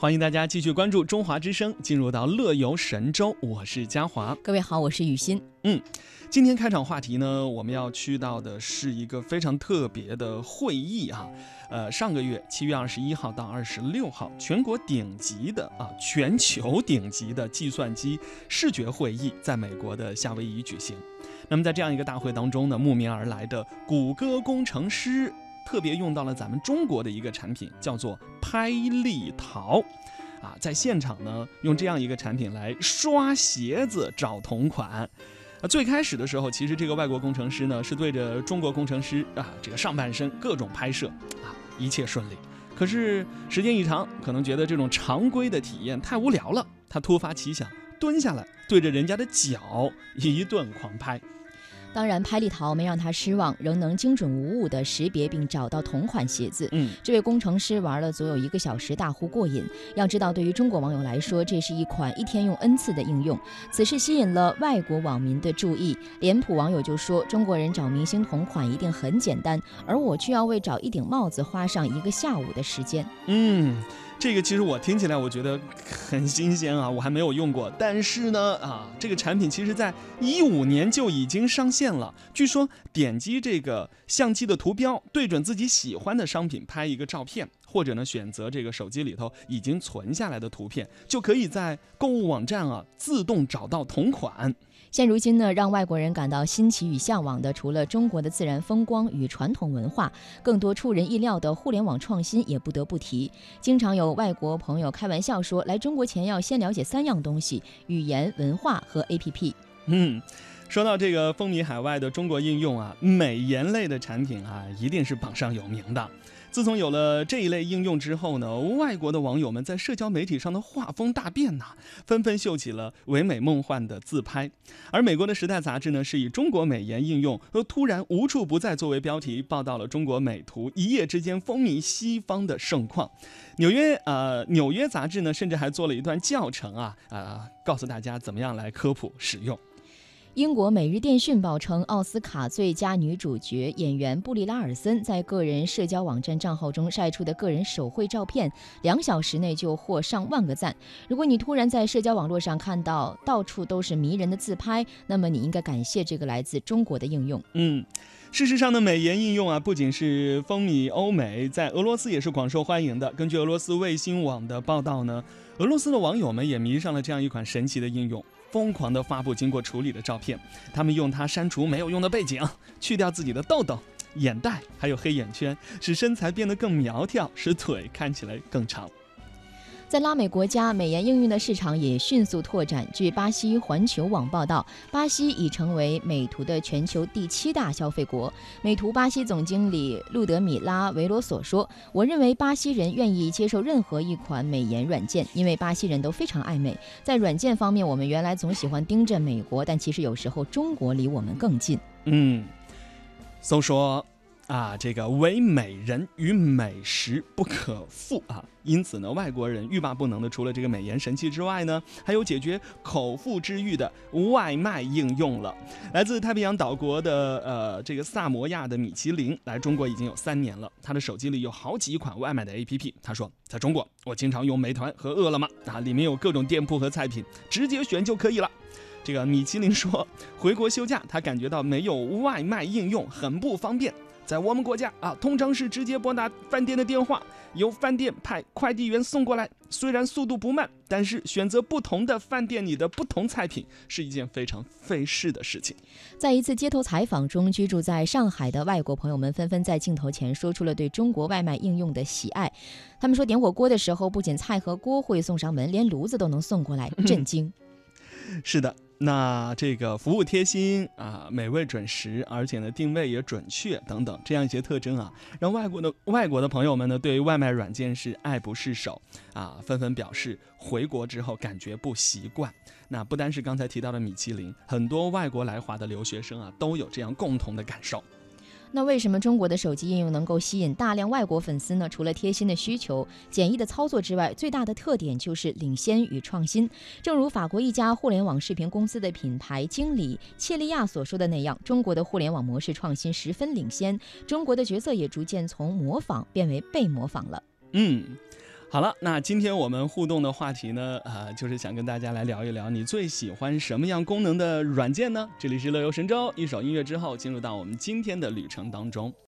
欢迎大家继续关注中华之声，进入到乐游神州，我是嘉华。各位好，我是雨欣。嗯，今天开场话题呢，我们要去到的是一个非常特别的会议啊。呃，上个月七月二十一号到二十六号，全国顶级的啊，全球顶级的计算机视觉会议在美国的夏威夷举行。那么在这样一个大会当中呢，慕名而来的谷歌工程师。特别用到了咱们中国的一个产品，叫做拍立淘，啊，在现场呢用这样一个产品来刷鞋子找同款，啊，最开始的时候，其实这个外国工程师呢是对着中国工程师啊这个上半身各种拍摄，啊，一切顺利。可是时间一长，可能觉得这种常规的体验太无聊了，他突发奇想，蹲下来对着人家的脚一顿狂拍。当然，拍立淘没让他失望，仍能精准无误地识别并找到同款鞋子。嗯，这位工程师玩了足有一个小时，大呼过瘾。要知道，对于中国网友来说，这是一款一天用 n 次的应用。此事吸引了外国网民的注意。脸谱网友就说：“中国人找明星同款一定很简单，而我却要为找一顶帽子花上一个下午的时间。”嗯。这个其实我听起来我觉得很新鲜啊，我还没有用过。但是呢，啊，这个产品其实在一五年就已经上线了。据说点击这个相机的图标，对准自己喜欢的商品拍一个照片，或者呢选择这个手机里头已经存下来的图片，就可以在购物网站啊自动找到同款。现如今呢，让外国人感到新奇与向往的，除了中国的自然风光与传统文化，更多出人意料的互联网创新也不得不提。经常有外国朋友开玩笑说，来中国前要先了解三样东西：语言、文化和 APP。嗯，说到这个风靡海外的中国应用啊，美颜类的产品啊，一定是榜上有名的。自从有了这一类应用之后呢，外国的网友们在社交媒体上的画风大变呐，纷纷秀起了唯美梦幻的自拍。而美国的《时代》杂志呢，是以中国美颜应用和突然无处不在作为标题，报道了中国美图一夜之间风靡西方的盛况。纽约呃，纽约杂志呢，甚至还做了一段教程啊啊，告诉大家怎么样来科普使用。英国《每日电讯报》称，奥斯卡最佳女主角演员布丽拉尔森在个人社交网站账号中晒出的个人手绘照片，两小时内就获上万个赞。如果你突然在社交网络上看到到处都是迷人的自拍，那么你应该感谢这个来自中国的应用。嗯，事实上呢，美颜应用啊，不仅是风靡欧美，在俄罗斯也是广受欢迎的。根据俄罗斯卫星网的报道呢，俄罗斯的网友们也迷上了这样一款神奇的应用。疯狂地发布经过处理的照片，他们用它删除没有用的背景，去掉自己的痘痘、眼袋，还有黑眼圈，使身材变得更苗条，使腿看起来更长。在拉美国家，美颜应用的市场也迅速拓展。据巴西环球网报道，巴西已成为美图的全球第七大消费国。美图巴西总经理路德米拉·维罗索说：“我认为巴西人愿意接受任何一款美颜软件，因为巴西人都非常爱美。在软件方面，我们原来总喜欢盯着美国，但其实有时候中国离我们更近。”嗯，搜说。啊，这个唯美人与美食不可负啊！因此呢，外国人欲罢不能的，除了这个美颜神器之外呢，还有解决口腹之欲的外卖应用了。来自太平洋岛国的呃这个萨摩亚的米其林来中国已经有三年了，他的手机里有好几款外卖的 APP。他说，在中国我经常用美团和饿了么啊，里面有各种店铺和菜品，直接选就可以了。这个米其林说，回国休假他感觉到没有外卖应用很不方便。在我们国家啊，通常是直接拨打饭店的电话，由饭店派快递员送过来。虽然速度不慢，但是选择不同的饭店里的不同菜品是一件非常费事的事情。在一次街头采访中，居住在上海的外国朋友们纷纷在镜头前说出了对中国外卖应用的喜爱。他们说，点火锅的时候，不仅菜和锅会送上门，连炉子都能送过来，震惊。是的。那这个服务贴心啊，美味准时，而且呢定位也准确等等这样一些特征啊，让外国的外国的朋友们呢对于外卖软件是爱不释手啊，纷纷表示回国之后感觉不习惯。那不单是刚才提到的米其林，很多外国来华的留学生啊都有这样共同的感受。那为什么中国的手机应用能够吸引大量外国粉丝呢？除了贴心的需求、简易的操作之外，最大的特点就是领先与创新。正如法国一家互联网视频公司的品牌经理切利亚所说的那样，中国的互联网模式创新十分领先，中国的角色也逐渐从模仿变为被模仿了。嗯。好了，那今天我们互动的话题呢，呃，就是想跟大家来聊一聊，你最喜欢什么样功能的软件呢？这里是乐游神州，一首音乐之后，进入到我们今天的旅程当中。